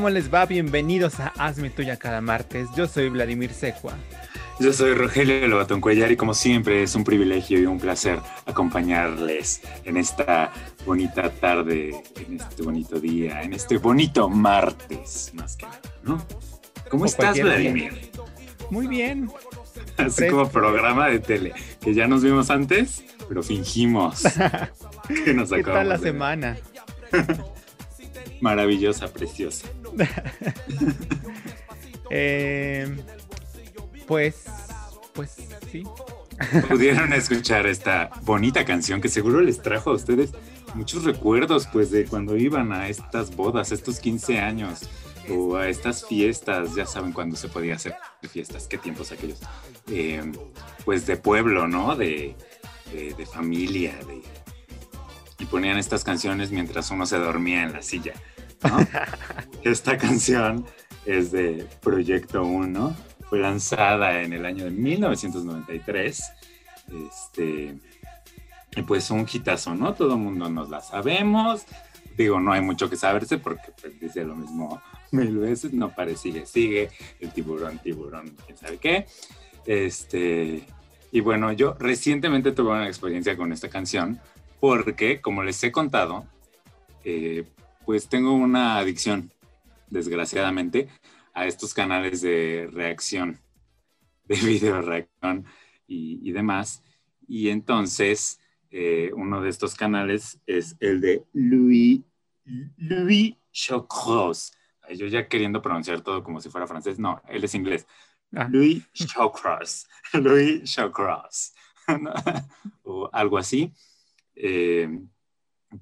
¿Cómo les va? Bienvenidos a Hazme Tuya cada martes. Yo soy Vladimir Secua. Yo soy Rogelio Lobatón Cuellar y como siempre es un privilegio y un placer acompañarles en esta bonita tarde, en este bonito día, en este bonito martes, más que nada, ¿no? ¿Cómo O estás, cualquier día. Vladimir? Muy bien. Así Fresco. como programa de tele, que ya nos vimos antes, pero fingimos que nos ¿Qué acabamos tal la de semana? Maravillosa, preciosa. Eh, pues, pues sí. Pudieron escuchar esta bonita canción que seguro les trajo a ustedes muchos recuerdos, pues, de cuando iban a estas bodas, estos 15 años, o a estas fiestas, ya saben cuándo se podía hacer fiestas, qué tiempos aquellos, Eh, pues de pueblo, ¿no? De, de- de familia, de- y ponían estas canciones mientras uno se dormía en la silla, ¿no? Esta canción es de Proyecto 1, fue lanzada en el año de 1993. Este, y pues un hitazo, ¿no? Todo el mundo nos la sabemos. Digo, no hay mucho que saberse porque pues, dice lo mismo mil veces. No pare, sigue, sigue. El tiburón, tiburón, quién sabe qué. Este, y bueno, yo recientemente tuve una experiencia con esta canción porque, como les he contado, eh, pues tengo una adicción, desgraciadamente, a estos canales de reacción, de video reacción y, y demás. Y entonces, eh, uno de estos canales es el de Louis, Louis Chocros. Yo ya queriendo pronunciar todo como si fuera francés. No, él es inglés. Ah. Louis Chocros. Louis Chocros. o algo así. Eh,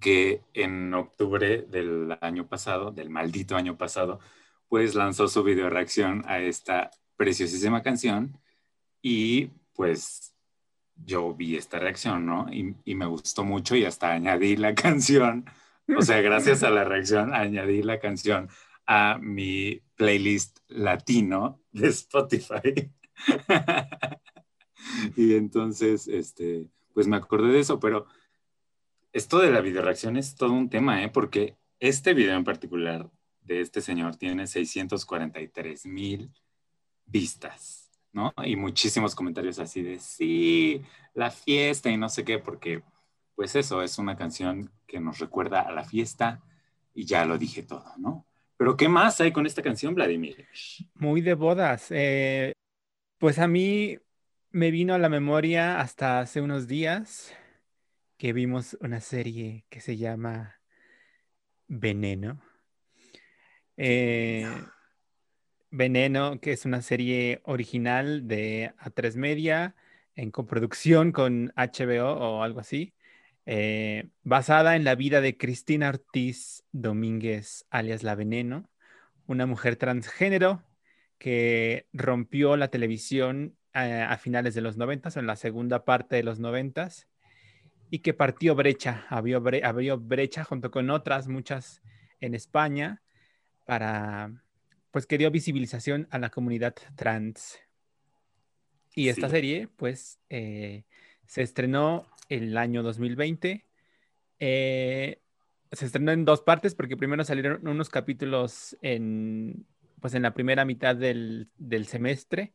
que en octubre del año pasado, del maldito año pasado, pues lanzó su video reacción a esta preciosísima canción y pues yo vi esta reacción, ¿no? Y, y me gustó mucho y hasta añadí la canción, o sea, gracias a la reacción añadí la canción a mi playlist latino de Spotify. y entonces, este, pues me acordé de eso, pero esto de la video reacción es todo un tema, ¿eh? Porque este video en particular de este señor tiene 643 mil vistas, ¿no? Y muchísimos comentarios así de, sí, la fiesta y no sé qué, porque pues eso es una canción que nos recuerda a la fiesta y ya lo dije todo, ¿no? Pero ¿qué más hay con esta canción, Vladimir? Muy de bodas. Eh, pues a mí me vino a la memoria hasta hace unos días que vimos una serie que se llama Veneno. Eh, Veneno, que es una serie original de A3 Media en coproducción con HBO o algo así, eh, basada en la vida de Cristina Ortiz Domínguez, alias La Veneno, una mujer transgénero que rompió la televisión eh, a finales de los noventas, en la segunda parte de los noventas, y que partió brecha, abrió, bre- abrió brecha junto con otras muchas en España para, pues que dio visibilización a la comunidad trans. Y esta Sí. serie, pues, eh, se estrenó el año 2020. Eh, se estrenó en dos partes porque primero salieron unos capítulos en, pues, en la primera mitad del, del semestre.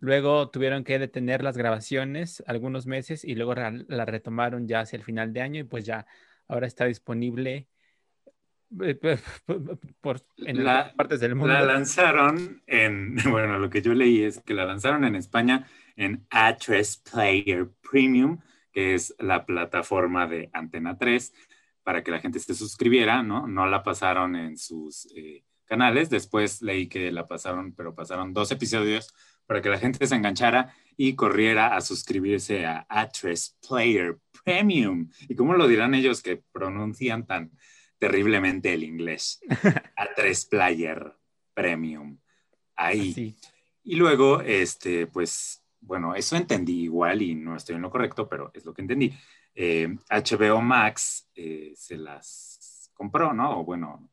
Luego tuvieron que detener las grabaciones algunos meses y luego la retomaron ya hacia el final de año y pues ya ahora está disponible eh, por, en La- otras partes del mundo. La lanzaron en, bueno, lo que yo leí es que la lanzaron en España en A3 Player Premium, que es la plataforma de Antena 3, para que la gente se suscribiera, ¿no? No la pasaron en sus eh, canales, después leí que la pasaron, pero pasaron dos episodios para que la gente se enganchara y corriera a suscribirse a A3 Player Premium. ¿Y cómo lo dirán ellos que pronuncian tan terriblemente el inglés? A3 Player Premium. Ahí. Y luego, este, pues, bueno, eso entendí igual y no estoy en lo correcto, pero es lo que entendí. HBO eh, Max eh, se las compró, ¿no? O bueno,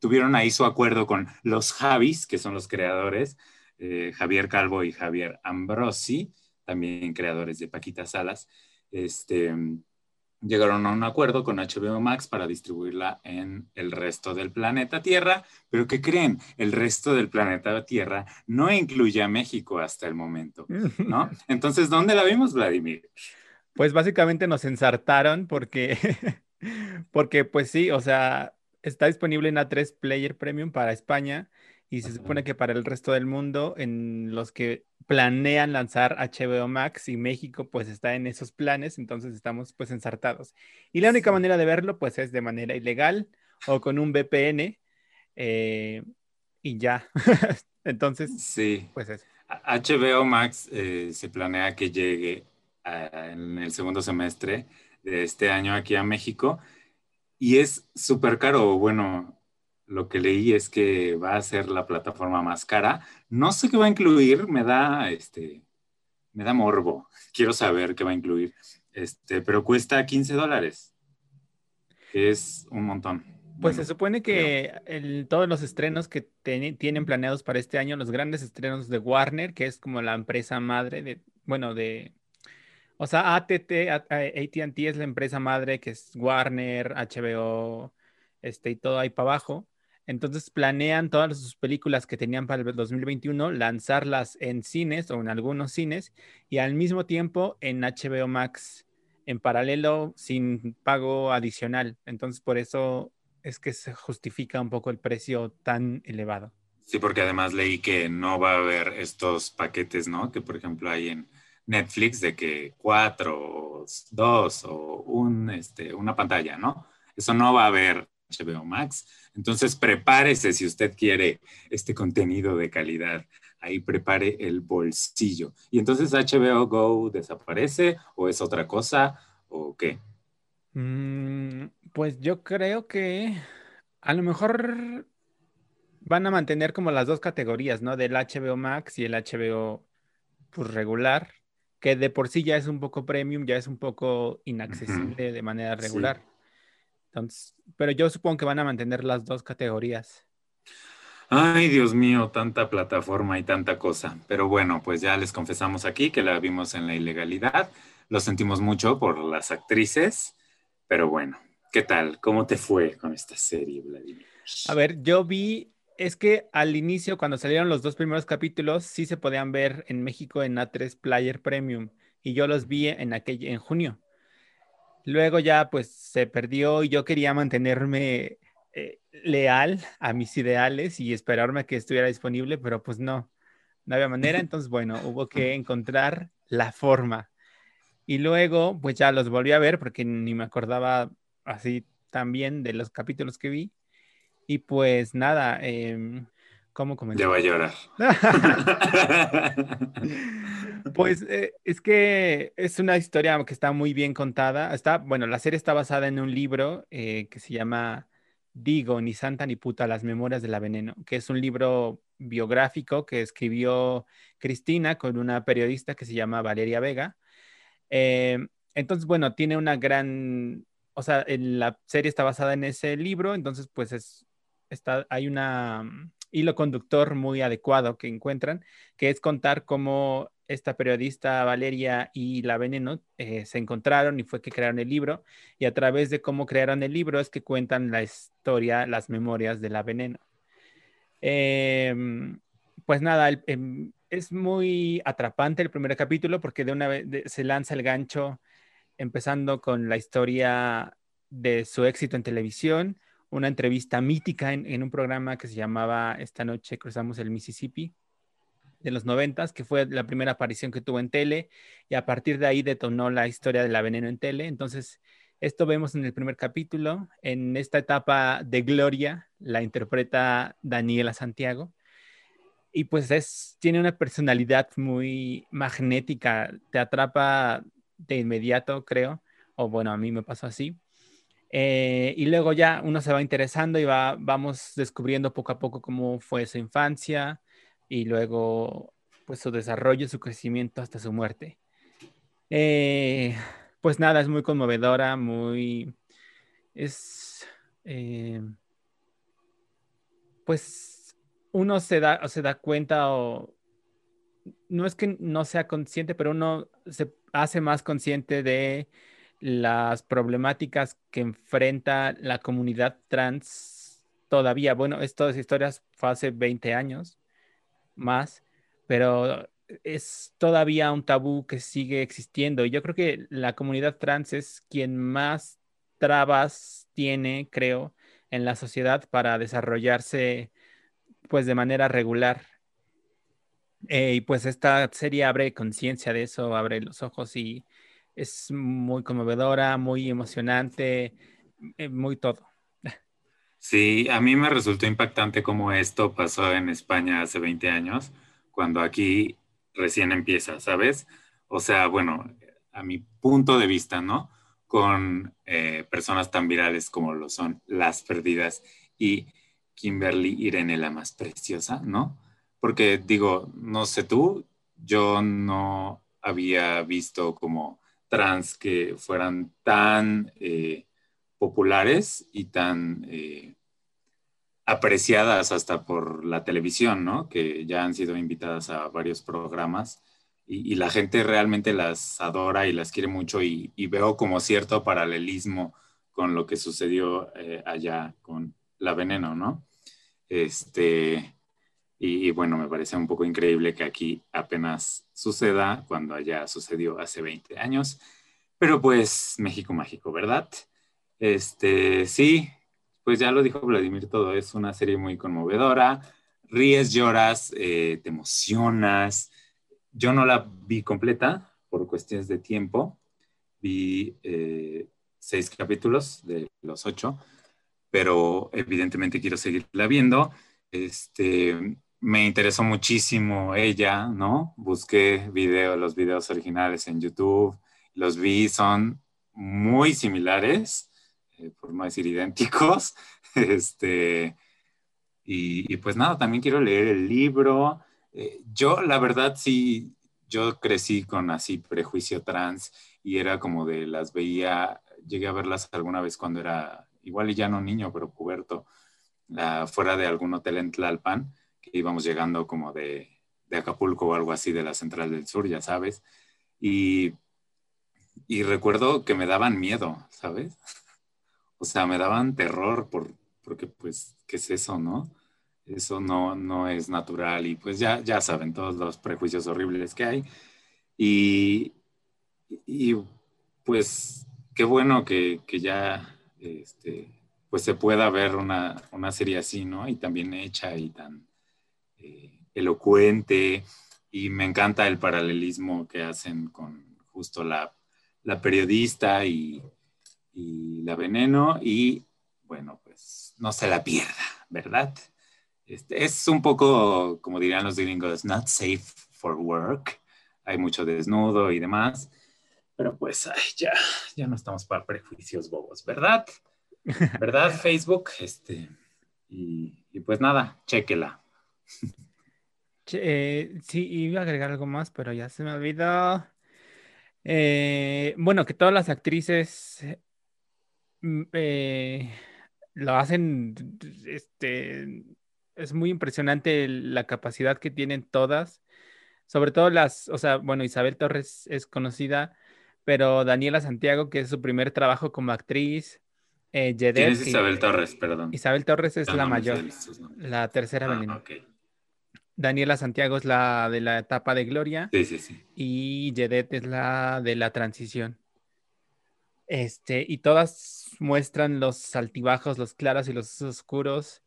tuvieron ahí su acuerdo con los Javis, que son los creadores, eh, Javier Calvo y Javier Ambrosi, también creadores de Paquita Salas. Este, llegaron a un acuerdo con HBO Max para distribuirla en el resto del planeta Tierra, pero ¿qué creen? El resto del planeta Tierra no incluye a México hasta el momento, ¿no? Entonces, ¿dónde la vimos, Vladimir? Pues básicamente nos ensartaron porque, porque pues sí, o sea, está disponible en A3 Player Premium para España y se supone que para el resto del mundo, en los que planean lanzar HBO Max y México pues está en esos planes, entonces estamos pues ensartados. Y la única manera de verlo pues es de manera ilegal o con un VPN eh, y ya. entonces, sí. pues es. HBO Max eh, se planea que llegue en el segundo semestre de este año aquí a México y es súper caro. Bueno, lo que leí es que va a ser la plataforma más cara. No sé qué va a incluir, me da, este, me da morbo. Quiero saber qué va a incluir. Este, pero cuesta 15 dólares. Es un montón. Pues se supone que todos los estrenos que tienen planeados para este año, los grandes estrenos de Warner, que es como la empresa madre de, bueno, de, o sea, ATT, ATT es la empresa madre que es Warner, HBO, este y todo ahí para abajo. Entonces planean todas sus películas que tenían para el 2021 lanzarlas en cines o en algunos cines y al mismo tiempo en HBO Max en paralelo sin pago adicional. Entonces por eso es que se justifica un poco el precio tan elevado. Sí, porque además leí que no va a haber estos paquetes, ¿no? Que por ejemplo hay en Netflix de que cuatro, dos o un, este, una pantalla, ¿no? Eso no va a haber HBO Max. Entonces, prepárese si usted quiere este contenido de calidad. Ahí prepare el bolsillo. Y entonces HBO Go desaparece o es otra cosa o qué? Mm, pues yo creo que a lo mejor van a mantener como las dos categorías, ¿no? Del HBO Max y el HBO pues, regular, que de por sí ya es un poco premium, ya es un poco inaccesible de manera regular. Entonces, pero yo supongo que van a mantener las dos categorías. Ay, Dios mío, tanta plataforma y tanta cosa. Pero bueno, pues ya les confesamos aquí que la vimos en la ilegalidad. Lo sentimos mucho por las actrices, pero bueno, ¿qué tal? ¿Cómo te fue con esta serie, Vladimir? A ver, yo vi, es que al inicio, cuando salieron los dos primeros capítulos, sí se podían ver en México en A3 Player Premium y yo los vi en aquel, en junio. Luego ya pues se perdió y yo quería mantenerme eh, leal a mis ideales y esperarme a que estuviera disponible, pero pues no, no había manera. Entonces, bueno, hubo que encontrar la forma. Y luego pues ya los volví a ver porque ni me acordaba así tan bien de los capítulos que vi. Y pues nada, eh, ¿cómo comenzó? Ya va a llorar. Pues eh, es que es una historia que está muy bien contada. Está, bueno, la serie está basada en un libro eh, que se llama Digo, ni santa ni puta, las memorias de la veneno, que es un libro biográfico que escribió Cristina con una periodista que se llama Valeria Vega. Eh, entonces, bueno, tiene una gran, o sea, la serie está basada en ese libro, entonces pues es, está, hay una hilo conductor muy adecuado que encuentran, que es contar cómo esta periodista Valeria y la Veneno eh, se encontraron y fue que crearon el libro y a través de cómo crearon el libro es que cuentan la historia, las memorias de la Veneno. Em, pues nada, em, es muy atrapante el primer capítulo porque de una vez se lanza el gancho empezando con la historia de su éxito en televisión, una entrevista mítica en un programa que se llamaba Esta noche cruzamos el Mississippi de los noventas, que fue la primera aparición que tuvo en tele, y a partir de ahí detonó la historia de la veneno en tele. Entonces, esto vemos en el primer capítulo. En esta etapa de gloria la interpreta Daniela Santiago. Y pues es, tiene una personalidad muy magnética, te atrapa de inmediato, creo, o bueno, a mí me pasó así. Eh, y luego ya uno se va interesando y va, vamos descubriendo poco a poco cómo fue su infancia, y luego pues su desarrollo, su crecimiento hasta su muerte. Eh, pues nada, es muy conmovedora, muy... Es... eh, pues uno se da, o se da cuenta o... No es que no sea consciente, pero uno se hace más consciente de las problemáticas que enfrenta la comunidad trans todavía. Bueno, estas historias fue hace 20 años más, pero es todavía un tabú que sigue existiendo. Y yo creo que la comunidad trans es quien más trabas tiene, creo, en la sociedad para desarrollarse pues de manera regular. Eh, y pues esta serie abre conciencia de eso, abre los ojos y es muy conmovedora, muy emocionante, eh, muy todo. Sí, a mí me resultó impactante cómo esto pasó en España hace 20 años, cuando aquí recién empieza, ¿sabes? O sea, bueno, a mi punto de vista, ¿no? Con eh, personas tan virales como lo son Las Perdidas y Kimberly Irene, la más preciosa, ¿no? Porque digo, no sé tú, yo no había visto como trans que fueran tan eh, populares y tan eh, apreciadas hasta por la televisión, ¿no? Que ya han sido invitadas a varios programas y, la gente realmente las adora y las quiere mucho y, y, veo como cierto paralelismo con lo que sucedió eh, allá con la veneno, ¿no? Este, y, y, bueno, me parece un poco increíble que aquí apenas suceda cuando allá sucedió hace 20 años. Pero pues México mágico, ¿verdad? Este, sí, pues ya lo dijo Vladimir todo, es una serie muy conmovedora, ríes, lloras, eh, te emocionas. Yo no la vi completa por cuestiones de tiempo, vi eh, seis capítulos de los ocho, pero evidentemente quiero seguirla viendo. Este, me interesó muchísimo ella, ¿no? Busqué video, los videos originales en YouTube, los vi, son muy similares eh, por no decir idénticos. Este, y, pues nada, también quiero leer el libro. Eh, yo, la verdad, sí, yo crecí con así prejuicio trans y era como de las veía, llegué a verlas alguna vez cuando era, igual y ya no niño, pero puberto, uh, fuera de algún hotel en Tlalpan, que íbamos llegando como de, de Acapulco o algo así de la Central del Sur, ya sabes. Y, y recuerdo que me daban miedo, ¿sabes? o sea, me daban terror por, porque pues, ¿qué es eso, no? Eso no, no es natural y pues ya, ya saben todos los prejuicios horribles que hay. Y, y pues qué bueno que, que ya este, pues se pueda ver una, una, serie así, ¿no? Y también hecha y tan eh, elocuente. Y me encanta el paralelismo que hacen con justo la, la periodista y, y la veneno y bueno, pues no se la pierda, ¿verdad? Este, es un poco, como dirían los gringos, not safe for work. Hay mucho desnudo y demás. Pero pues ay, ya, ya no estamos para prejuicios bobos, ¿verdad? ¿Verdad, Facebook? Este, y, y pues nada, chéquela. Eh, sí, iba a agregar algo más, pero ya se me olvidó. Eh, bueno, que todas las actrices eh, lo hacen, este, es muy impresionante la capacidad que tienen todas, sobre todo las, o sea, bueno, Isabel Torres es conocida, pero Daniela Santiago, que es su primer trabajo como actriz, eh, Yedet, ¿Quién es Isabel Torres? Perdón. Isabel Torres es no, la no mayor, la tercera ah, okay. Daniela Santiago es la de la etapa de Gloria. Sí, sí, sí. Y Yedet es la de la transición. Este, y todas muestran los altibajos, los claros y los oscuros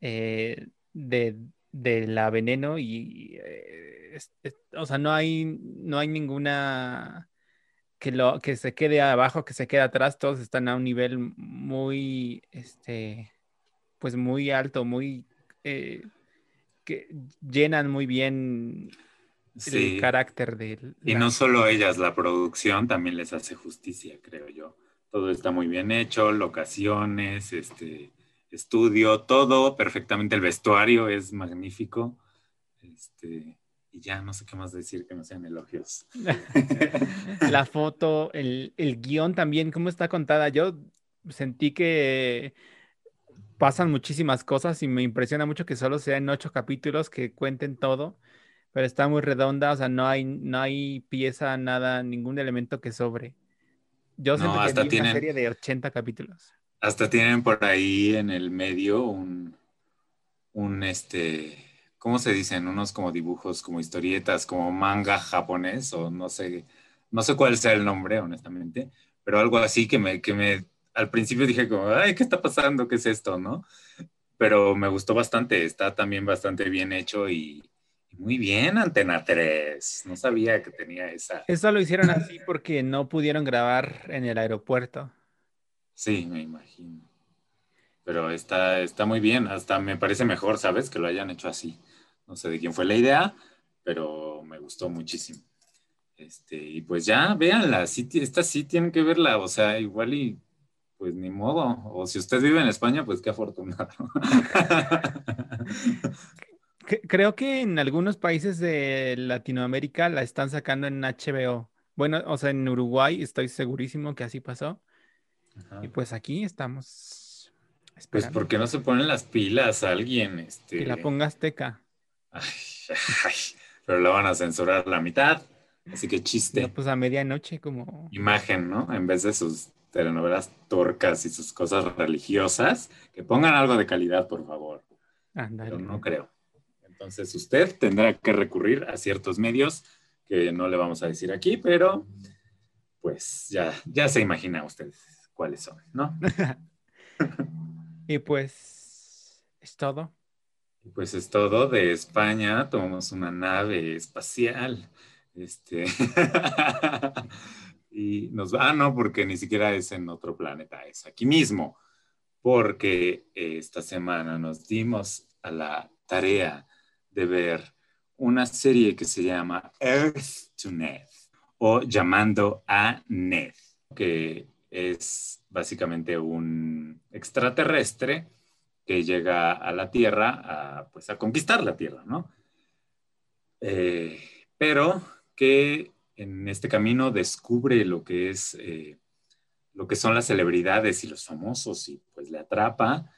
eh, de, de, la veneno y, eh, es, es, o sea, no hay, no hay ninguna que, lo, que se quede abajo, que se quede atrás, todos están a un nivel muy, este, pues muy alto, muy, eh, que llenan muy bien Sí. el carácter de... Y no solo ellas, la producción también les hace justicia, creo yo. Todo está muy bien hecho, locaciones, este, estudio, todo perfectamente. El vestuario es magnífico. Este, y ya no sé qué más decir que no sean elogios. La foto, el, el guion también, cómo está contada. Yo sentí que pasan muchísimas cosas y me impresiona mucho que solo sean ocho capítulos que cuenten todo, pero está muy redonda, o sea, no hay, no hay pieza, nada, ningún elemento que sobre. Yo siento No, que hasta vi tienen- una serie de 80 capítulos. Hasta tienen por ahí en el medio un, un este, ¿cómo se dicen? Unos como dibujos, como historietas, como manga japonés, o no sé, no sé cuál sea el nombre, honestamente, pero algo así que me, que me, al principio dije como, ay, ¿qué está pasando? ¿Qué es esto? ¿No? Pero me gustó bastante, está también bastante bien hecho y, muy bien, Antena 3. No sabía que tenía esa. Eso lo hicieron así porque no pudieron grabar en el aeropuerto. Sí, me imagino. Pero está, está muy bien, hasta me parece mejor, ¿sabes? Que lo hayan hecho así. No sé de quién fue la idea, pero me gustó muchísimo. Este, y pues ya, véanla, sí, esta sí tienen que verla, o sea, igual y pues ni modo. O si usted vive en España, pues qué afortunado. Cre- Creo que en algunos países de Latinoamérica la están sacando en HBO. Bueno, o sea, en Uruguay estoy segurísimo que así pasó. Ajá. Y pues aquí estamos Pues esperando porque no se ponen las pilas a alguien, este. que la ponga Azteca. Ay, ay, pero la van a censurar la mitad. Así que chiste. No, pues a medianoche como... imagen, ¿no? En vez de sus telenovelas turcas y sus cosas religiosas, que pongan algo de calidad, por favor. Ándale. Pero no creo. Entonces usted tendrá que recurrir a ciertos medios que no le vamos a decir aquí, pero pues ya, ya se imagina usted cuáles son, ¿no? Y pues es todo. Y pues es todo de España. Tomamos una nave espacial. Este. y nos va. Ah, no, porque ni siquiera es en otro planeta, es aquí mismo. Porque eh, esta semana nos dimos a la tarea de ver una serie que se llama Earth to Ned o Llamando a Ned, que es básicamente un extraterrestre que llega a la Tierra a, pues, a conquistar la Tierra, ¿no? Eh, pero que en este camino descubre lo que es eh, lo que son las celebridades y los famosos y pues le atrapa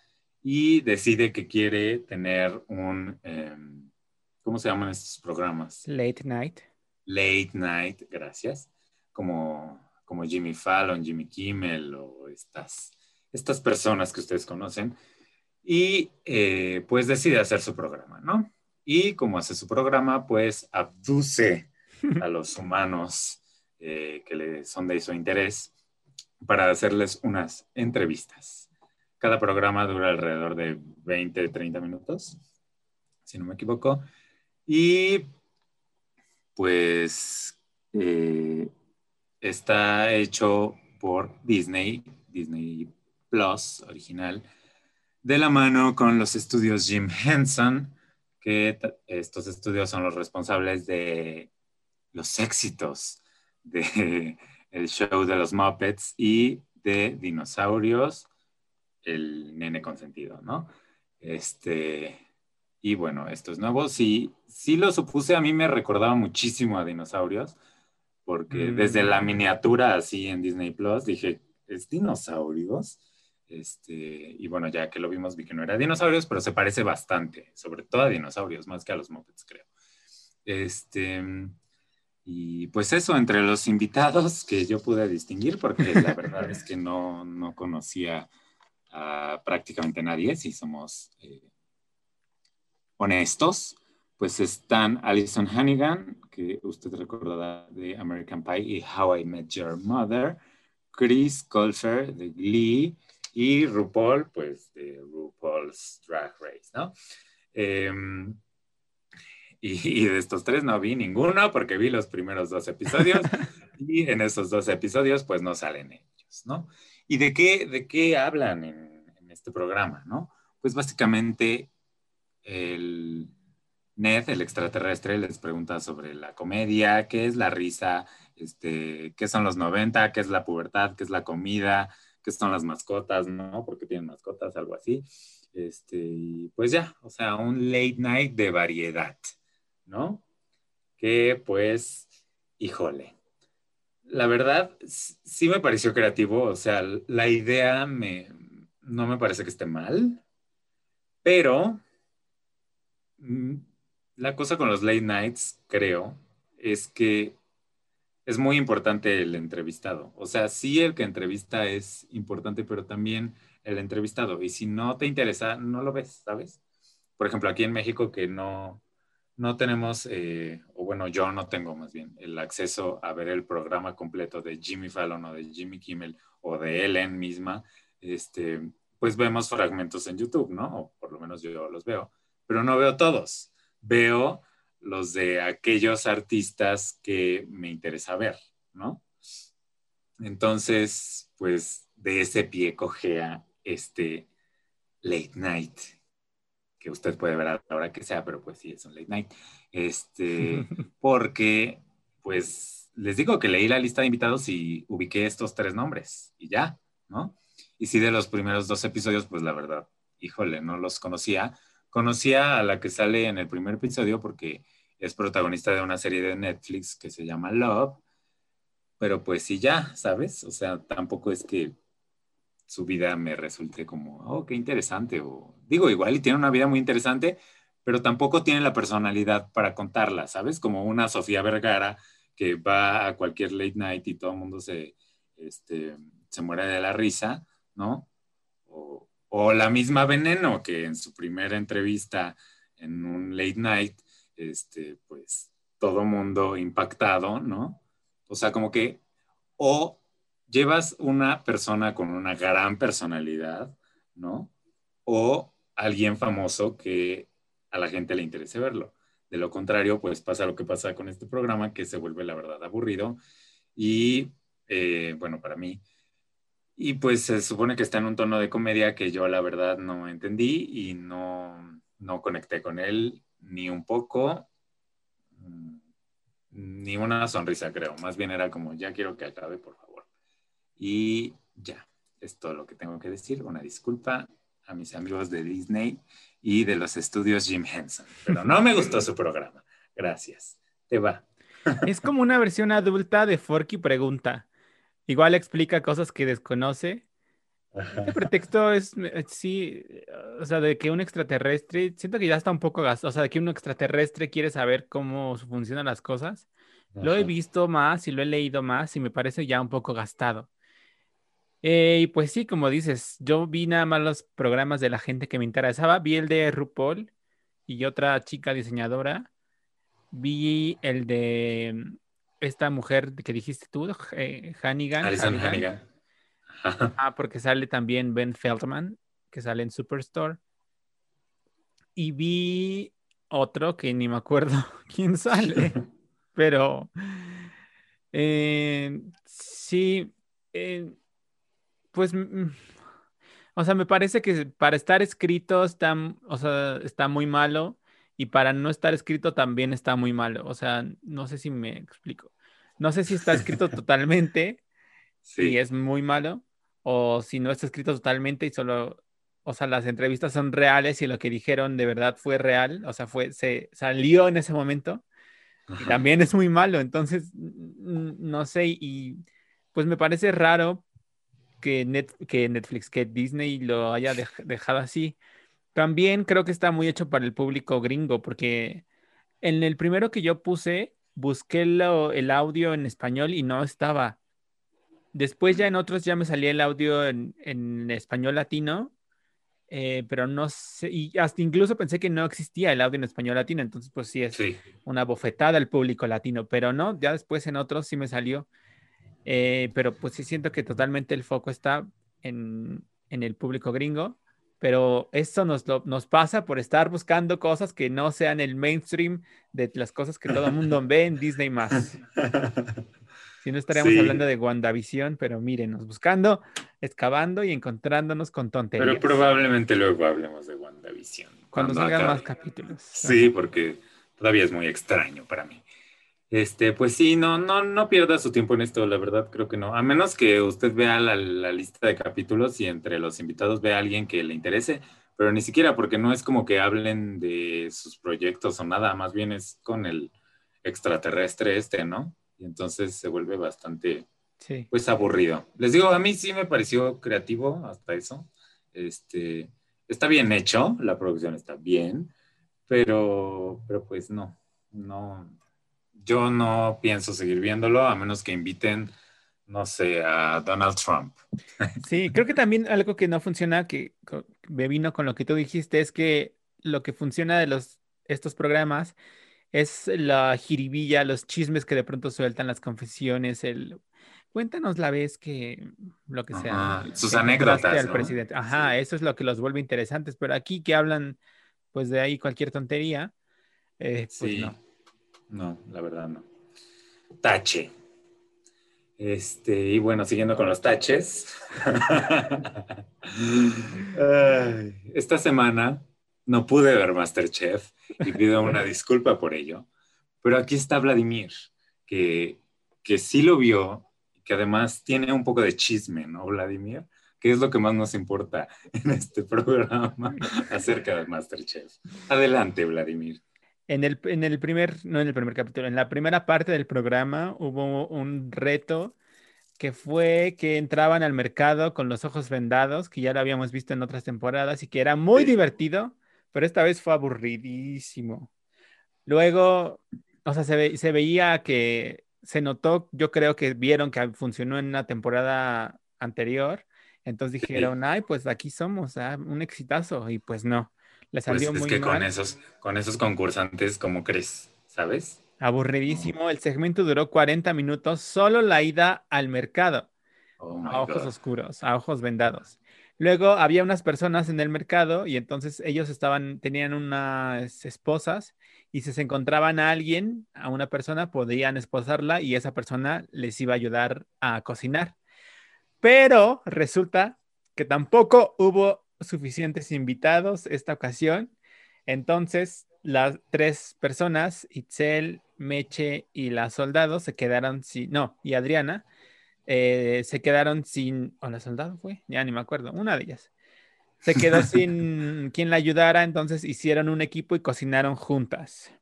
y decide que quiere tener un eh, ¿cómo se llaman estos programas? Late night. Late night, gracias, como, como Jimmy Fallon, Jimmy Kimmel o estas, estas personas que ustedes conocen. Y eh, pues decide hacer su programa, ¿no? Y como hace su programa, pues abduce a los humanos eh, que le son de su interés para hacerles unas entrevistas. Cada programa dura alrededor de 20, 30 minutos, si no me equivoco. Y pues eh, está hecho por Disney, Disney Plus original, de la mano con los estudios Jim Henson, que estos estudios son los responsables de los éxitos de el show de los Muppets y de dinosaurios, el nene consentido, ¿no? Este, y bueno, esto es nuevo. Sí, sí lo supuse, a mí me recordaba muchísimo a dinosaurios, porque Mm. desde la miniatura así en Disney Plus dije, ¿es dinosaurios? Este, y bueno, ya que lo vimos, vi que no era dinosaurios, pero se parece bastante, sobre todo a dinosaurios, más que a los Muppets, creo. Este, y pues eso, entre los invitados que yo pude distinguir, porque la verdad es que no, no conocía a prácticamente nadie, si somos eh, honestos, pues están Alison Hannigan, que usted recordará de American Pie y How I Met Your Mother, Chris Colfer de Glee y RuPaul, pues de RuPaul's Drag Race, ¿no? Eh, y, y, de estos tres no vi ninguno porque vi los primeros dos episodios y en esos dos episodios pues no salen ellos, ¿no? ¿Y de qué, de qué hablan en, en este programa, no? Pues básicamente el Ned, el extraterrestre, les pregunta sobre la comedia, qué es la risa, este, qué son los 90, qué es la pubertad, qué es la comida, qué son las mascotas, ¿no? Porque tienen mascotas, algo así. Este, y pues ya, o sea, un late night de variedad, ¿no? que pues, híjole, la verdad sí me pareció creativo, o sea, la idea me, no me parece que esté mal, pero mm, la cosa con los late nights, creo, es que es muy importante el entrevistado. O sea, sí el que entrevista es importante, pero también el entrevistado. Y si no te interesa, no lo ves, ¿sabes? Por ejemplo, aquí en México que no, no tenemos, eh, o bueno, yo no tengo más bien el acceso a ver el programa completo de Jimmy Fallon o de Jimmy Kimmel o de Ellen misma, este, pues vemos fragmentos en YouTube, ¿no? O por lo menos yo los veo, pero no veo todos. Veo los de aquellos artistas que me interesa ver, ¿no? Entonces, pues de ese pie cogea este late night, que usted puede ver a la hora que sea, pero pues sí, es un late night. Este, porque, pues, les digo que leí la lista de invitados y ubiqué estos tres nombres y ya, ¿no? Y sí, de los primeros dos episodios, pues la verdad, híjole, no los conocía. Conocía a la que sale en el primer episodio porque es protagonista de una serie de Netflix que se llama Love, pero pues sí ya, ¿sabes? O sea, tampoco es que su vida me resulte como, oh, qué interesante, o digo, igual y tiene una vida muy interesante, pero tampoco tiene la personalidad para contarla, ¿sabes? Como una Sofía Vergara que va a cualquier late night y todo el mundo se, este, se muere de la risa, ¿no? O, o la misma Veneno, que en su primera entrevista en un late night este, pues todo mundo impactado, ¿no? O sea, como que o llevas una persona con una gran personalidad, ¿no? O alguien famoso que a la gente le interese verlo. De lo contrario, pues pasa lo que pasa con este programa, que se vuelve la verdad aburrido. Y eh, bueno, para mí. Y pues se supone que está en un tono de comedia que yo la verdad no entendí y no, no conecté con él ni un poco, mm, ni una sonrisa, creo. Más bien era como, ya quiero que acabe, por favor. Y ya, es todo lo que tengo que decir. Una disculpa a mis amigos de Disney y de los estudios Jim Henson, pero no me gustó su programa. Gracias. Te va. Es como una versión adulta de Forky Pregunta. Igual explica cosas que desconoce el pretexto es, eh, sí, o sea, de que un extraterrestre, siento que ya está un poco gastado, o sea, de que un extraterrestre quiere saber cómo funcionan las cosas. Lo he visto más y lo he leído más y me parece ya un poco gastado. Eh, y pues sí, como dices, yo vi nada más los programas de la gente que me interesaba. Vi el de RuPaul y otra chica diseñadora. Vi el de mm, esta mujer que dijiste tú, eh, Hannigan. Alison Hannigan. Ah, porque sale también Ben Feldman, que sale en Superstore. Y vi otro que ni me acuerdo quién sale, pero eh, sí, eh, pues, mm, o sea, me parece que para estar escrito está, o sea, está muy malo y para no estar escrito también está muy malo. O sea, no sé si me explico. No sé si está escrito totalmente y es muy malo, o si no está escrito totalmente y solo, o sea, las entrevistas son reales y lo que dijeron de verdad fue real, o sea, fue, se salió en ese momento, y también es muy malo, entonces, no sé, y pues me parece raro que, que Netflix, que Disney lo haya dejado así. También creo que está muy hecho para el público gringo, porque en el primero que yo puse, busqué el audio en español y no estaba. Después ya en otros ya me salía el audio en, español latino, eh, pero no sé, y hasta incluso pensé que no existía el audio en español latino, entonces pues sí es una bofetada al público latino, pero no, ya después en otros sí me salió, eh, pero pues sí siento que totalmente el foco está en, el público gringo, pero eso nos, nos pasa por estar buscando cosas que no sean el mainstream de las cosas que todo el mundo ve en Disney más. Si no estaríamos hablando de WandaVision, pero mírenos, buscando, excavando y encontrándonos con tonterías. Pero probablemente luego hablemos de WandaVision. Cuando, salgan más capítulos. Sí, porque todavía es muy extraño para mí. Este, pues sí, no, no, no pierda su tiempo en esto, la verdad creo que no. A menos que usted vea la, la, lista de capítulos y entre los invitados vea a alguien que le interese, pero ni siquiera porque no es como que hablen de sus proyectos o nada, más bien es con el, extraterrestre este, ¿no? Y entonces se vuelve bastante, Sí. pues, aburrido. Les digo, a mí sí me pareció creativo hasta eso. Este, está bien hecho, la producción está bien, pero, pero pues no, no, yo no pienso seguir viéndolo a menos que inviten, no sé, a Donald Trump. Sí, creo que también algo que no funciona, que me vino con lo que tú dijiste, es que lo que funciona de los, estos programas es la jiribilla, los chismes que de pronto sueltan, las confesiones, el cuéntanos la vez que lo que sea, Ajá, sus anécdotas, al ¿no? presidente. Ajá, Sí. eso es lo que los vuelve interesantes, pero aquí que hablan pues de ahí cualquier tontería, eh, pues Sí, no. No, la verdad no. Tache. Este, y bueno, siguiendo con los taches. Esta semana no pude ver Masterchef y pido una disculpa por ello. Pero aquí está Vladimir, que, que sí lo vio, y que además tiene un poco de chisme, ¿no, Vladimir? Que es lo que más nos importa en este programa acerca de Masterchef. Adelante, Vladimir. En el, en el primer, no en el primer capítulo, en la primera parte del programa hubo un reto que fue que entraban al mercado con los ojos vendados, que ya lo habíamos visto en otras temporadas y que era muy divertido, pero esta vez fue aburridísimo. Luego, o sea, se, ve- se veía que se notó, yo creo que vieron que funcionó en una temporada anterior, entonces dijeron, ay, pues aquí somos, ah, un exitazo, y pues no, le Pues salió es muy que con esos, con esos concursantes, ¿cómo crees? ¿Sabes? Aburridísimo. El segmento duró 40 minutos, solo la ida al mercado, Oh a ojos God. oscuros, a ojos vendados. Luego había unas personas en el mercado y entonces ellos estaban, tenían unas esposas y si se encontraban a alguien, a una persona, podían esposarla y esa persona les iba a ayudar a cocinar. Pero resulta que tampoco hubo suficientes invitados esta ocasión. Entonces, las tres personas, Itzel, Meche y la soldado, se quedaron sin, no, y Adriana, eh, se quedaron sin, o la soldado fue, ya ni me acuerdo, una de ellas. Se quedó sin quien la ayudara, entonces hicieron un equipo y cocinaron juntas.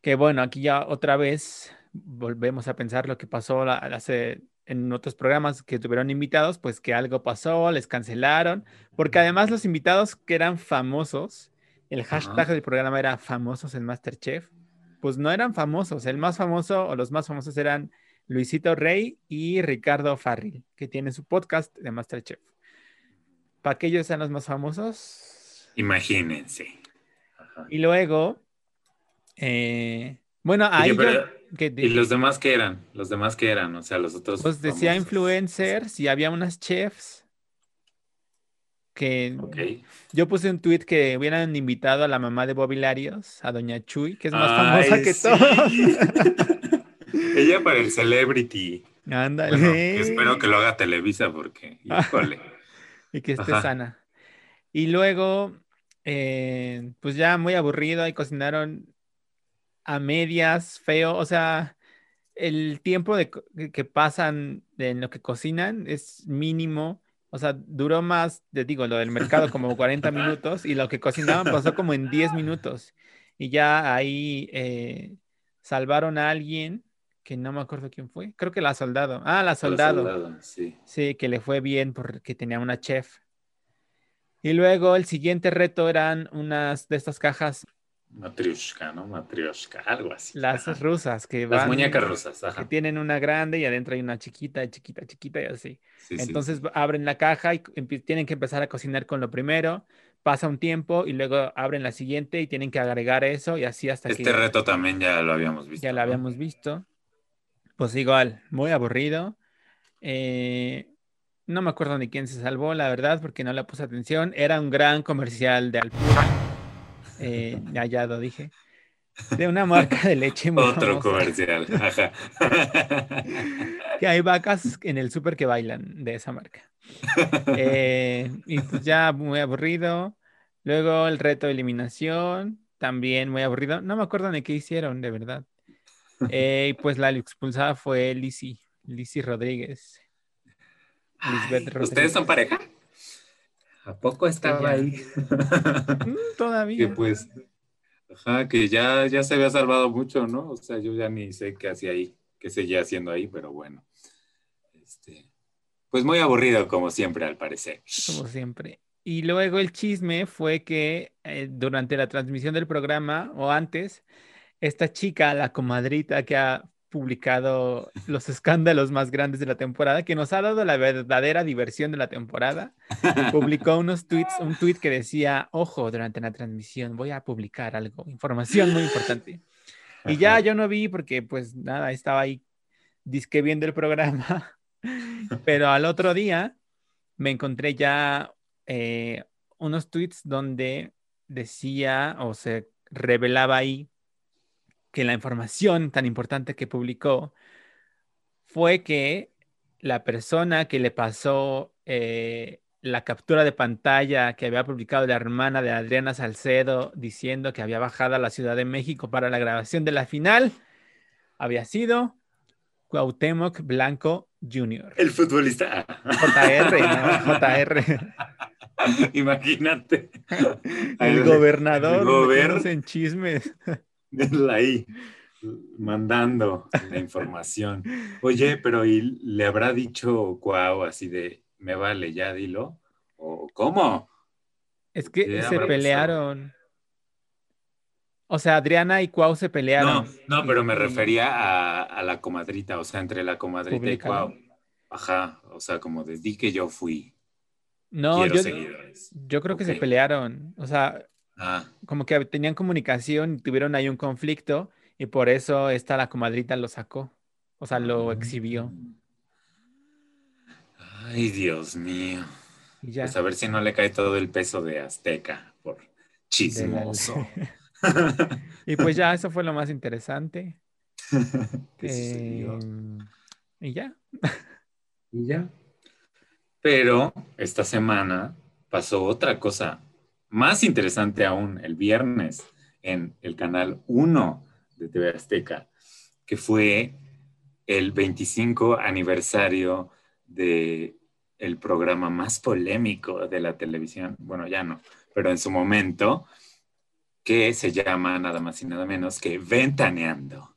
Que bueno, aquí ya otra vez volvemos a pensar lo que pasó la- hace en otros programas que tuvieron invitados, pues que algo pasó, les cancelaron, porque además los invitados que eran famosos, el hashtag Ajá. del programa era famosos en Masterchef, pues no eran famosos, el más famoso o los más famosos eran Luisito Rey y Ricardo Farril, que tienen su podcast de Masterchef. ¿Para que ellos sean los más famosos? Imagínense. Ajá. Y luego, eh, bueno, ahí Oye, pero- yo- que de- ¿Y los demás qué eran? Los demás qué eran? O sea, los otros. pues decía famosos. influencers y había unas chefs que yo puse un tweet que hubieran invitado a la mamá de Bobby Larios, a Doña Chuy, que es más Ay, famosa que sí. todos. Ella para el celebrity. Ándale. Bueno, espero que lo haga Televisa porque, híjole. y que esté Ajá. sana. Y luego, eh, pues ya muy aburrido, y cocinaron a medias, feo, o sea, el tiempo de, que- pasan en lo que cocinan es mínimo, o sea, duró más, te digo, lo del mercado como 40 minutos y lo que cocinaban pasó como en 10 minutos. Y ya ahí eh, salvaron a alguien, que no me acuerdo quién fue, creo que la soldado. Ah, la soldado. Soldado, sí. Sí, que le fue bien porque tenía una chef. Y luego el siguiente reto eran unas de estas cajas, Matrioshka, ¿no? Matrioshka, algo así. las Ajá. rusas, que Las van, muñecas rusas, que ajá. tienen una grande y adentro hay una chiquita, chiquita, chiquita y así. Sí, Entonces sí. abren la caja y tienen que empezar a cocinar con lo primero, pasa un tiempo y luego abren la siguiente y tienen que agregar eso y así hasta Este que reto también ya lo habíamos visto. ya lo habíamos visto. Pues igual, muy aburrido. Eh, no me acuerdo ni quién se salvó, la verdad, porque no le puse atención. Era un gran comercial de Alpura. Eh, hallado, dije. De una marca de leche muy Otro famosa, comercial. Ajá. Que hay vacas en el súper que bailan de esa marca. Eh, y pues ya muy aburrido. Luego el reto de eliminación, también muy aburrido. No me acuerdo ni qué hicieron, de verdad. Eh, y pues la expulsada fue Lizzy, Lizzy Rodríguez. Ay, Rodríguez. ¿Ustedes son pareja? ¿A poco estaba ahí? Mm, que todavía. pues, Ajá, que ya, ya se había salvado mucho, ¿no? O sea, yo ya ni sé qué hacía ahí, qué seguía haciendo ahí, pero bueno. Este, pues muy aburrido como siempre, al parecer. Como siempre. Y luego el chisme fue que eh, durante la transmisión del programa o antes, esta chica, la comadrita que ha publicado los escándalos más grandes de la temporada, que nos ha dado la verdadera diversión de la temporada, publicó unos tweets, un tweet que decía, ojo, durante la transmisión voy a publicar algo, información muy importante. Y ya yo no vi porque pues nada, estaba ahí disque viendo el programa, pero al otro día me encontré ya eh, unos tweets donde decía o se revelaba ahí que la información tan importante que publicó fue que la persona que le pasó eh, la captura de pantalla que había publicado la hermana de Adriana Salcedo diciendo que había bajado a la Ciudad de México para la grabación de la final había sido Cuauhtémoc Blanco Jr. El futbolista. JR, ¿no? JR. Imagínate. El gobernador. El gober- en chismes. Él ahí mandando la información. Oye, pero ¿y le habrá dicho Cuau así de, me vale, ya dilo? ¿O cómo? Es que ¿Qué se pelearon. O sea, Adriana y Cuau se No, pelearon. no, pero me refería a, a la comadrita, o sea, entre la comadrita y Cuau. Ajá, o sea, como de di que yo fui. No, quiero yo, seguidores. yo creo que se pelearon. O sea, Ah, como que tenían comunicación tuvieron ahí un conflicto y por eso esta la comadrita lo sacó. O sea, lo exhibió. Ay, Dios mío. Y ya. Pues a ver si no le cae todo el peso de Azteca por la- chismoso. y pues ya, eso fue lo más interesante. ¿Qué? Eh, y ya. Y ya. Pero esta semana pasó otra cosa más interesante aún, el viernes, en el canal 1 de TV Azteca, que fue el 25 aniversario de el programa más polémico de la televisión, bueno, ya no, pero en su momento, que se llama nada más y nada menos que Ventaneando.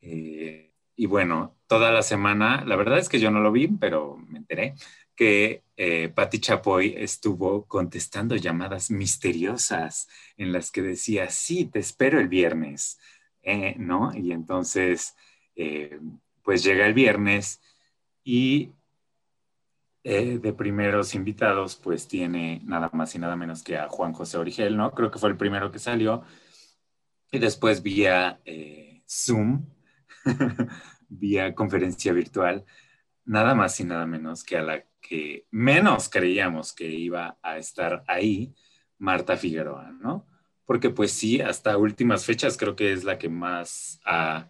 Eh, y bueno, toda la semana, la verdad es que yo no lo vi, pero me enteré que eh, Chapoy estuvo contestando llamadas misteriosas en las que decía, sí, te espero el viernes, eh, ¿no? Y entonces, eh, pues llega el viernes y eh, de primeros invitados, pues tiene nada más y nada menos que a Juan José Origel, ¿no? Creo que fue el primero que salió. Y después vía Zoom, vía conferencia virtual, nada más y nada menos que a la que menos creíamos que iba a estar ahí, Marta Figueroa, ¿no? Porque pues sí, hasta últimas fechas creo que es la que más ha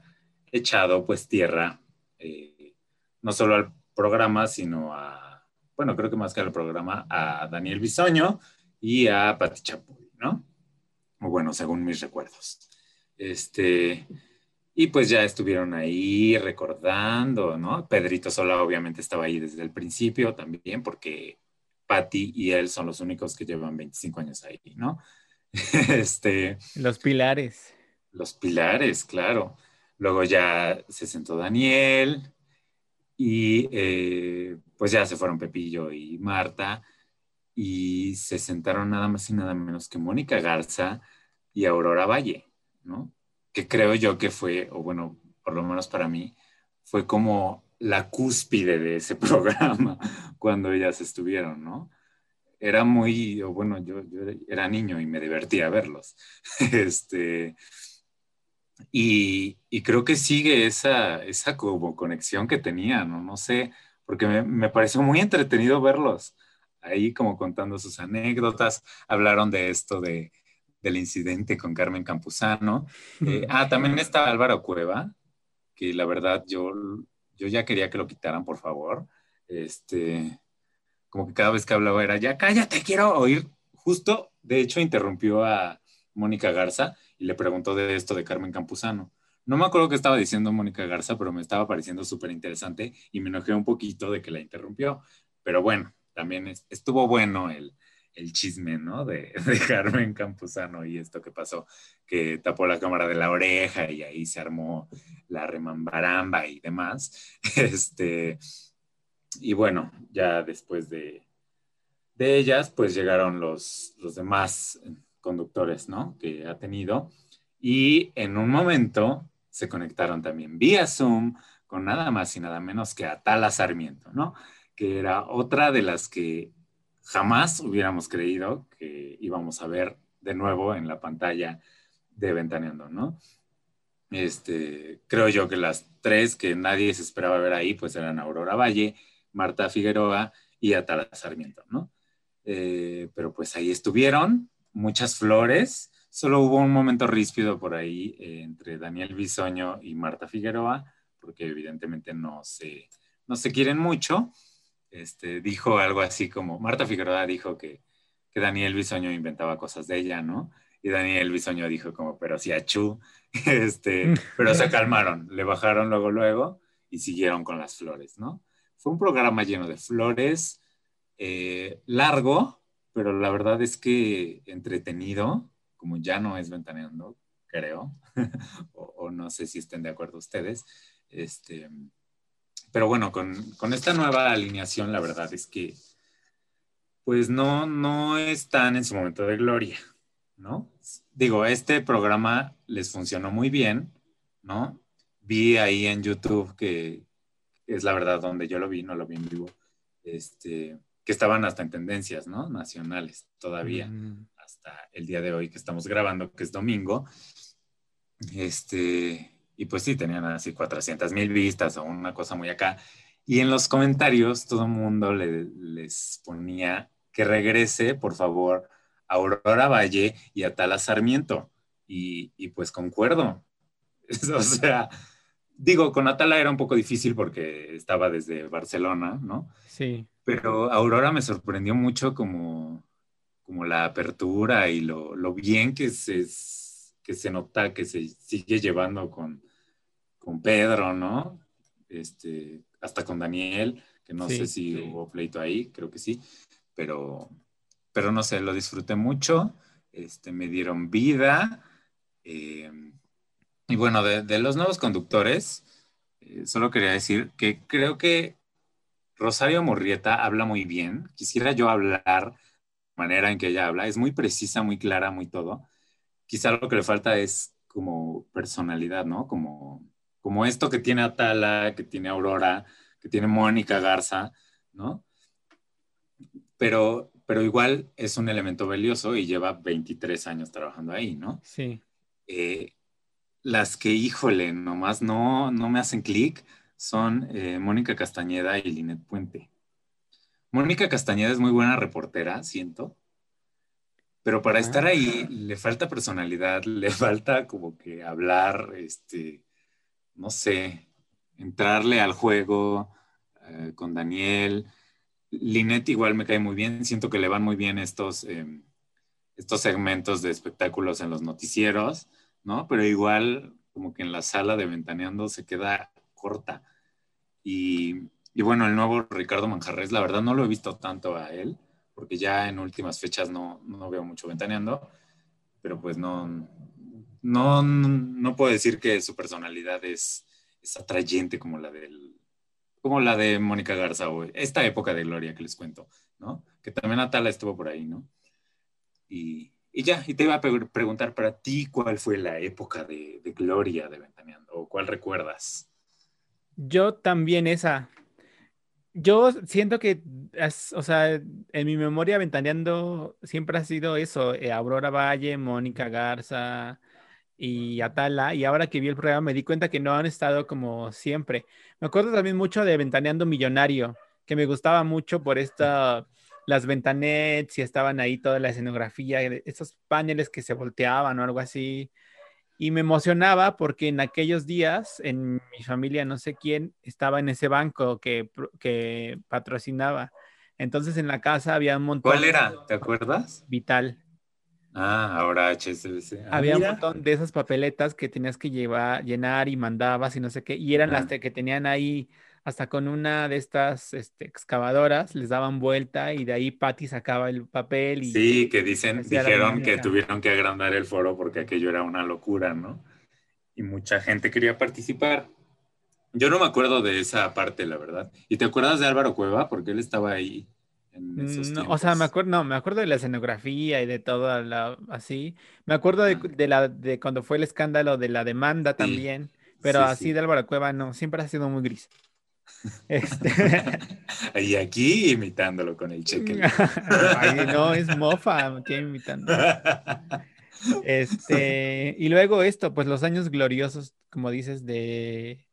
echado pues tierra, eh, no solo al programa, sino a, bueno, creo que más que al programa, a Daniel Bisoño y a Pati Chapoy, ¿no? O bueno, según mis recuerdos. Este, y pues ya estuvieron ahí recordando, ¿no? Pedrito Sola obviamente estaba ahí desde el principio también, porque Patty y él son los únicos que llevan 25 años ahí, ¿no? Este, Los pilares. los pilares, claro. Luego ya se sentó Daniel y eh, pues ya se fueron Pepillo y Marta y se sentaron nada más y nada menos que Mónica Garza y Aurora Valle, ¿no? Que creo yo que fue, o bueno, por lo menos para mí, fue como la cúspide de ese programa cuando ellas estuvieron, ¿no? Era muy, o bueno, yo, yo era niño y me divertía verlos. Este, y, y creo que sigue esa, esa como conexión que tenían, ¿no? No sé, porque me, me pareció muy entretenido verlos ahí como contando sus anécdotas. Hablaron de esto de, del incidente con Carmen Campuzano. Eh, ah, también está Álvaro Cueva, que la verdad yo, yo ya quería que lo quitaran, por favor. Este, como que cada vez que hablaba era, ya cállate, quiero oír. Justo, de hecho, interrumpió a Mónica Garza y le preguntó de esto de Carmen Campuzano. No me acuerdo qué estaba diciendo Mónica Garza, pero me estaba pareciendo súper interesante y me enojé un poquito de que la interrumpió. Pero bueno, también es- estuvo bueno el, el chisme, ¿no? De, Carmen Campuzano y esto que pasó, que tapó la cámara de la oreja y ahí se armó la remambaramba y demás. Este, y bueno, ya después de, de ellas, pues llegaron los, los demás conductores, ¿no? Que ha tenido. Y en un momento se conectaron también vía Zoom con nada más y nada menos que Atala Sarmiento, ¿no? Que era otra de las que jamás hubiéramos creído que íbamos a ver de nuevo en la pantalla de Ventaneando, ¿no? Este, creo yo que las tres que nadie se esperaba ver ahí, pues eran Aurora Valle, Marta Figueroa y Atala Sarmiento, ¿no? Eh, pero pues ahí estuvieron, muchas flores, solo hubo un momento ríspido por ahí eh, entre Daniel Bisoño y Marta Figueroa, porque evidentemente no se, no se quieren mucho, este, dijo algo así como, Marta Figueroa dijo que, que Daniel Bisoño inventaba cosas de ella, ¿no? Y Daniel Bisoño dijo como, pero sí, achú, este, pero se calmaron, le bajaron luego, luego y siguieron con las flores, ¿no? Fue un programa lleno de flores, eh, largo, pero la verdad es que entretenido, como ya no es ventaneando, creo, o, o, no sé si estén de acuerdo ustedes. Este, pero bueno, con, con, esta nueva alineación, la verdad es que, pues no, no están en su momento de gloria, ¿no? Digo, este programa les funcionó muy bien, ¿no? Vi ahí en YouTube que es la verdad donde yo lo vi, no lo vi en vivo, este, que estaban hasta en tendencias, ¿no? Nacionales todavía, mm. hasta el día de hoy que estamos grabando, que es domingo. Este, y pues sí, tenían así 400 mil vistas o una cosa muy acá. Y en los comentarios todo el mundo le, les ponía que regrese, por favor, a Aurora Valle y a Tala Sarmiento. Y, y pues concuerdo. o sea, digo, con Atala era un poco difícil porque estaba desde Barcelona, ¿no? Sí. Pero Aurora me sorprendió mucho como, como la apertura y lo, lo bien que se, que se nota que se sigue llevando con, con Pedro, ¿no? Este, hasta con Daniel, que no sí, sé si sí. hubo pleito ahí, creo que sí, pero, pero no sé, lo disfruté mucho, este, me dieron vida. Eh, y bueno, de, de, los nuevos conductores, eh, solo quería decir que creo que Rosario Morrieta habla muy bien. Quisiera yo hablar la manera en que ella habla. Es muy precisa, muy clara, muy todo. Quizá lo que le falta es como personalidad, ¿no? Como como esto que tiene Atala, que tiene Aurora, que tiene Mónica Garza, ¿no? Pero, pero igual es un elemento valioso y lleva 23 años trabajando ahí, ¿no? Sí. Eh, las que, híjole, nomás no, no me hacen clic son eh, Mónica Castañeda y Linet Puente. Mónica Castañeda es muy buena reportera, siento, pero para estar ahí le falta personalidad, le falta como que hablar, este, no sé, entrarle al juego eh, con Daniel. Linet igual me cae muy bien, siento que le van muy bien estos, eh, estos segmentos de espectáculos en los noticieros, ¿no? Pero igual como que en la sala de Ventaneando se queda corta. Y, y bueno, el nuevo Ricardo Manjarres, la verdad no lo he visto tanto a él, porque ya en últimas fechas no, no veo mucho Ventaneando, pero pues no, no, no puedo decir que su personalidad es, es atrayente como la del como la de Mónica Garza o esta época de Gloria que les cuento, ¿no? Que también Atala estuvo por ahí, ¿no? Y, y ya, y te iba a preguntar para ti cuál fue la época de, de Gloria de Ventaneando o cuál recuerdas. Yo también esa. Yo siento que, o sea, en mi memoria Ventaneando siempre ha sido eso, eh, Aurora Valle, Mónica Garza, y Atala, y ahora que vi el programa me di cuenta que no han estado como siempre. Me acuerdo también mucho de Ventaneando Millonario, que me gustaba mucho por esta, las ventanets y estaban ahí toda la escenografía, esos paneles que se volteaban o algo así. Y me emocionaba porque en aquellos días, en mi familia, no sé quién, estaba en ese banco que, que patrocinaba. Entonces en la casa había un montón. ¿Cuál era? ¿Te acuerdas? Vital. Ah, ahora HSBC. Ah, Había mira. un montón de esas papeletas que tenías que llevar, llenar y mandabas y no sé qué, y eran ah. las que tenían ahí hasta con una de estas este, excavadoras les daban vuelta y de ahí Patty sacaba el papel. Y sí, que dicen, dijeron que tuvieron que agrandar el foro porque aquello era una locura, ¿no? Y mucha gente quería participar. Yo no me acuerdo de esa parte, la verdad. ¿Y te acuerdas de Álvaro Cueva? Porque él estaba ahí en esos Mm, No, o sea, me acuerdo, no, me acuerdo de la escenografía y de todo la, así. Me acuerdo de, Ah. de la de cuando fue el escándalo de la demanda Sí, también, pero sí, así sí. de Álvaro Cueva no, siempre ha sido muy gris. Este, Y aquí imitándolo con el cheque. ay, no, es mofa, tiene imitando. Este, y luego esto, pues los años gloriosos, como dices, de,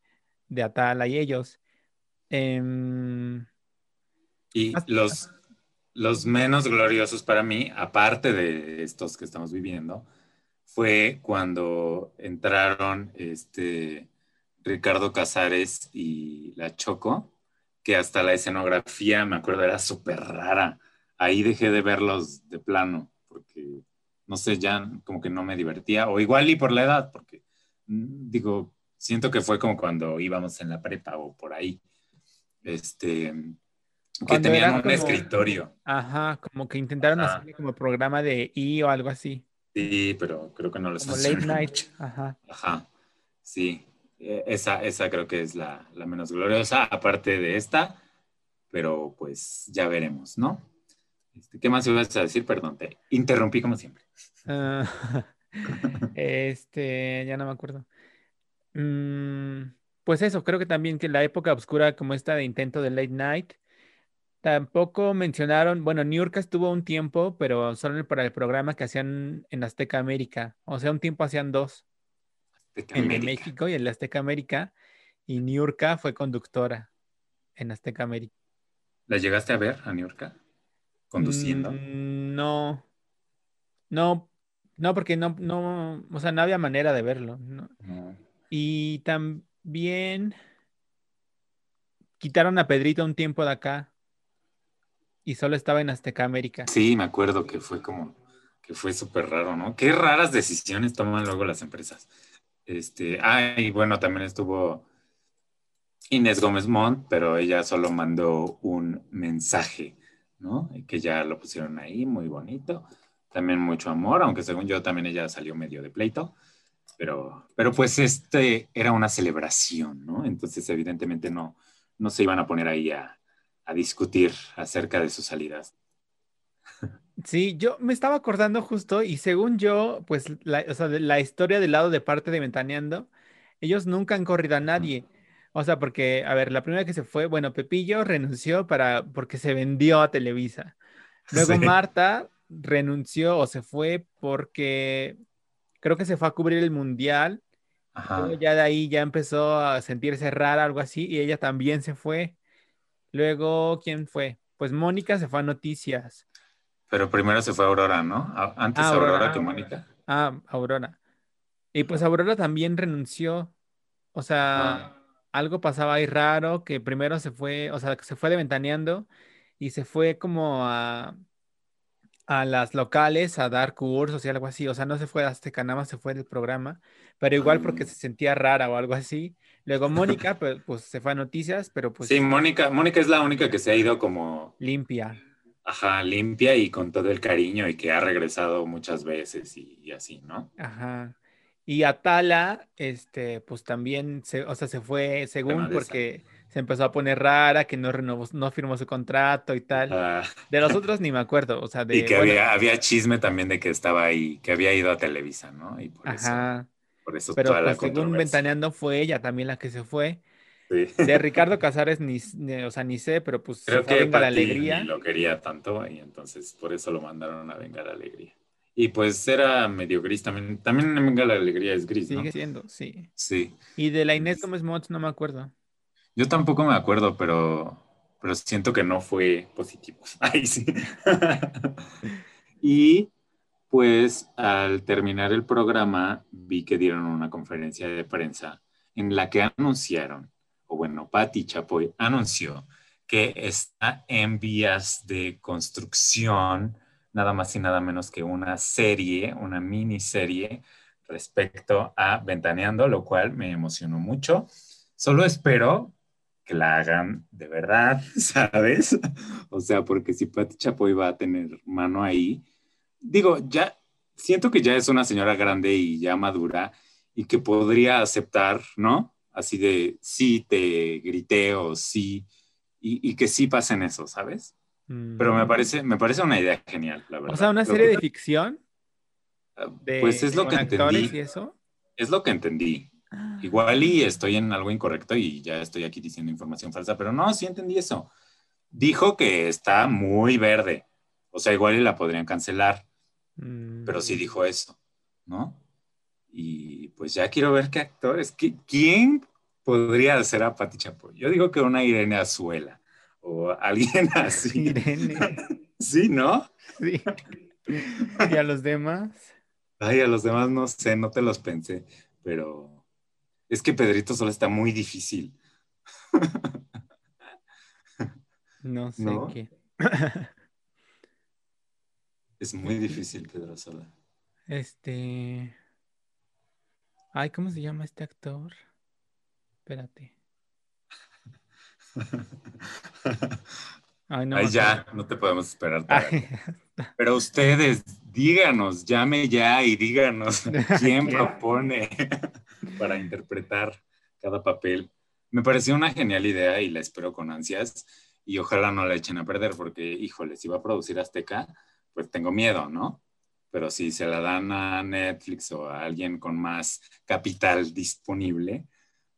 de Atala y ellos. Em, Y los, los menos gloriosos para mí, aparte de estos que estamos viviendo, fue cuando entraron este, Ricardo Casares y la Choco, que hasta la escenografía, me acuerdo, era súper rara. Ahí dejé de verlos de plano, porque, no sé, ya como que no me divertía, o igual y por la edad, porque, mm, digo, siento que fue como cuando íbamos en la prepa o por ahí. Este, que Cuando tenían un como- escritorio. ajá, como que intentaron Ajá. hacerle como programa de I o algo así, Sí, pero creo que no les como late funcionó night. mucho. Ajá. Ajá, sí. Eh, Esa, esa creo que es la, la menos gloriosa, aparte de esta, pero pues ya veremos, ¿no? Este, ¿Qué más ibas a decir? Perdón, te interrumpí como siempre. Ah, este, ya no me acuerdo. Mm, pues eso, creo que también que la época oscura como esta de intento de late night, tampoco mencionaron, bueno, Niurka estuvo un tiempo, pero solo para el programa que hacían en Azteca América, o sea, un tiempo hacían dos, Azteca de América. México y el de Azteca América, y Niurka fue conductora en Azteca América. ¿La llegaste a ver, a Niurka? Conduciendo. Mm, no, no, no, porque no, no, o sea, no había manera de verlo, no. No. Y también quitaron a Pedrito un tiempo de acá y solo estaba en Azteca América. Sí, me acuerdo que fue como, que fue súper raro, ¿no? Qué raras decisiones toman luego las empresas. Este, ah, y bueno, también estuvo Inés Gómez Montt, pero ella solo mandó un mensaje, ¿no? Que ya lo pusieron ahí, muy bonito. También mucho amor, aunque según yo también ella salió medio de pleito. Pero, pero pues este era una celebración, ¿no? Entonces evidentemente no, no se iban a poner ahí a, a discutir acerca de sus salidas. Sí, yo me estaba acordando justo y según yo, pues la, o sea, la historia del lado de parte de Ventaneando, ellos nunca han corrido a nadie. O sea, porque, a ver, la primera que se fue, bueno, Pepillo renunció para, porque se vendió a Televisa. Luego Sí. Marta renunció o se fue porque creo que se fue a cubrir el mundial. Ajá. Luego ya de ahí ya empezó a sentirse rara, algo así, y ella también se fue. Luego, ¿quién fue? Pues Mónica se fue a Noticias. Pero primero se fue Aurora, ¿no? Antes Ah, Aurora, Aurora. que Mónica. Ah, Aurora. Y pues Aurora también renunció. O sea, Ah. algo pasaba ahí raro, que primero se fue, o sea, se fue de ventaneando y se fue como a, a las locales a dar cursos y algo así. O sea, no se fue a Azteca, nada más se fue del programa, pero igual porque Ah. se sentía rara o algo así. Luego Mónica, pues, pues se fue a noticias, pero pues Sí, Mónica, Mónica es la única que se ha ido como, limpia. Ajá, limpia y con todo el cariño y que ha regresado muchas veces y, y así, ¿no? Ajá. Y Atala, este, pues también se, o sea, se fue según porque se empezó a poner rara, que no renovó, no firmó su contrato y tal. Ah, De los otros ni me acuerdo, o sea, de, y que bueno, había, había chisme también de que estaba ahí, que había ido a Televisa, ¿no? Y por eso, ajá, por eso pero toda la pues según controversia. Ventaneando fue ella también la que se fue. Sí. De Ricardo Casares ni, ni- o sea, ni sé, pero pues Creo que Venga la Alegría. lo quería tanto y entonces por eso lo mandaron a Venga la Alegría. Y pues era medio gris también. También en Venga la Alegría es gris, ¿no? Sigue siendo, sí. Sí. Y de la Inés Gómez Montt no me acuerdo. Yo tampoco me acuerdo, pero, pero siento que no fue positivo. Ay, sí. y pues al terminar el programa vi que dieron una conferencia de prensa en la que anunciaron, bueno, Patti Chapoy anunció que está en vías de construcción nada más y nada menos que una serie, una miniserie respecto a Ventaneando, lo cual me emocionó mucho. Solo espero que la hagan de verdad, ¿sabes? O sea, porque si Pati Chapoy va a tener mano ahí, digo, ya siento que ya es una señora grande y ya madura y que podría aceptar, ¿no? Así de sí te grité o sí, y, que sí pasen eso, ¿sabes? Pero me mm. parece, me parece una idea genial, la verdad. O sea, una serie de ficción. Ah, pues es lo que entendí. Y eso? Es lo que entendí. Ah. Igual y estoy en algo incorrecto y ya estoy aquí diciendo información falsa, pero no, sí entendí eso. Dijo que está muy verde. O sea, igual y la podrían cancelar. Pero sí mm. dijo eso, ¿no? Y pues ya quiero ver qué actores. ¿Quién podría ser a Pati Chapoy? Yo digo que una Irene Azuela o alguien así. Irene. sí, ¿no? Sí. ¿Y a los demás? Ay, a los demás no sé, no te los pensé, pero es que Pedrito solo está muy difícil. No sé qué. es muy difícil, Pedro Sola. Este. Ay, ¿cómo se llama este actor? Espérate. Ay, no, Ay ya, no te podemos esperar. Pero ustedes, díganos, llame ya y díganos quién propone para interpretar cada papel. Me pareció una genial idea y la espero con ansias y ojalá no la echen a perder porque, híjole, si va a producir Azteca, pues tengo miedo, ¿no? Pero si se la dan a Netflix o a alguien con más capital disponible,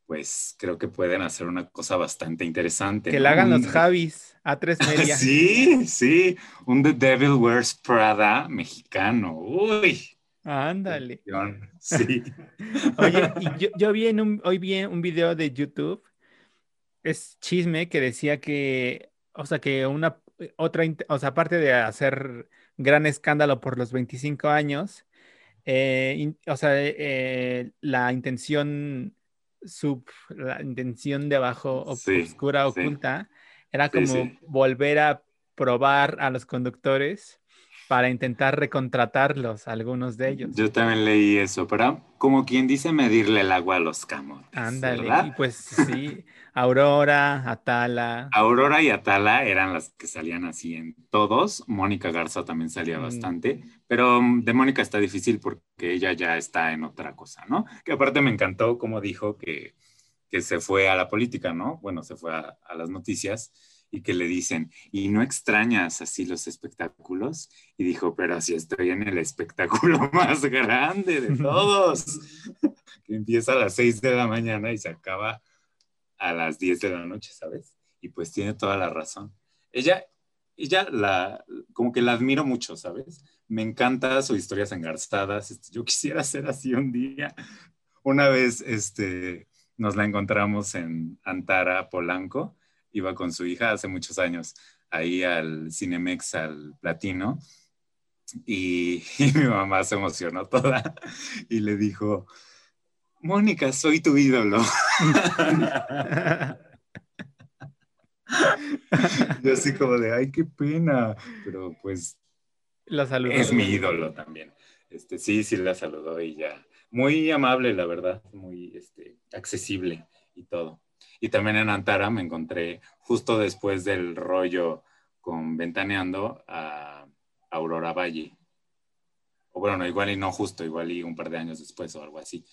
pues creo que pueden hacer una cosa bastante interesante. Que la hagan los Javis a tres media. sí, sí, un The Devil Wears Prada mexicano. Uy. Ándale. Sí. Oye, y yo, vi en un, hoy vi un video de YouTube, es chisme que decía que, o sea, que una otra, o sea, aparte de hacer gran escándalo por los 25 años. Eh, o sea, eh, la intención sub, la intención de abajo oscura, oculta, era como volver a probar a los conductores para intentar recontratarlos, algunos de ellos. Yo también leí eso, pero como quien dice medirle el agua a los camotes. Ándale, y pues sí, Aurora, Atala. Aurora y Atala eran las que salían así en todos. Mónica Garza también salía mm. bastante, pero mm, de Mónica está difícil porque ella ya está en otra cosa, ¿no? Que aparte me encantó como dijo que, que se fue a la política, ¿no? Bueno, se fue a, a las noticias y que le dicen, ¿y no extrañas así los espectáculos? Y dijo, pero así estoy en el espectáculo más grande de todos, que empieza a las 6 de la mañana y se acaba a las 10 de la noche, ¿sabes? Y pues tiene toda la razón. Ella, ella la, como que la admiro mucho, ¿sabes? Me encanta sus historias engarzadas. Este, yo quisiera ser así un día. Una vez, este, nos la encontramos en Antara, Polanco, iba con su hija hace muchos años ahí al Cinemex, al Platino, y, mi mamá se emocionó toda y le dijo, Mónica, soy tu ídolo. Yo así como de, ay, qué pena, pero pues la es mi ídolo también. Este, sí, sí la saludó y ya. Muy amable, la verdad, muy este, accesible y todo. Y también en Antara me encontré justo después del rollo con Ventaneando a Aurora Valle. O bueno, no, igual y no justo, igual y un par de años después o algo así.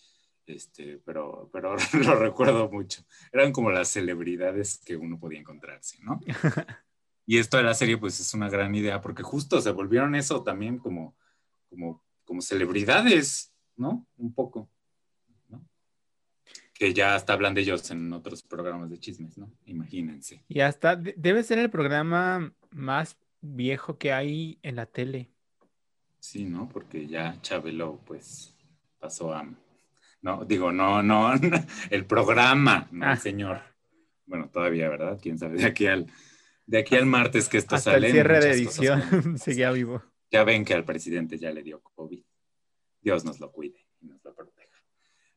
Este, pero, pero lo recuerdo mucho. Eran como las celebridades que uno podía encontrarse, ¿no? Y esto de la serie, pues es una gran idea, porque justo se volvieron eso también como, como, como celebridades, ¿no? Un poco que ya hasta hablan de ellos en otros programas de chismes, ¿no? Imagínense. Y hasta debe ser el programa más viejo que hay en la tele. Sí, ¿no? Porque ya Chabelo, pues, pasó a... No, digo, no, no, el programa, no ah. señor. Bueno, todavía, ¿verdad? Quién sabe, de aquí al, de aquí al martes que esto hasta sale. El cierre de edición seguía vivo. Ya ven que al presidente ya le dio COVID. Dios nos lo cuide y nos lo proteja.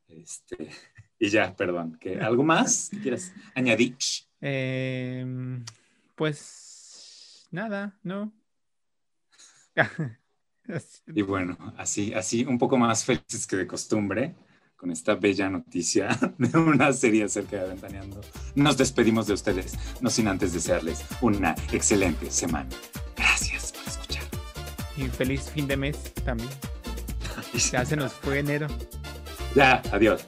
Este, y ya, perdón. ¿Algo más que quieras añadir? Em, pues nada, ¿no? y bueno, así, así un poco más felices que de costumbre, con esta bella noticia de una serie acerca de Ventaneando, nos despedimos de ustedes, no sin antes desearles una excelente semana. Gracias por escuchar. Y feliz fin de mes también. Ya se nos fue enero. Ya, adiós.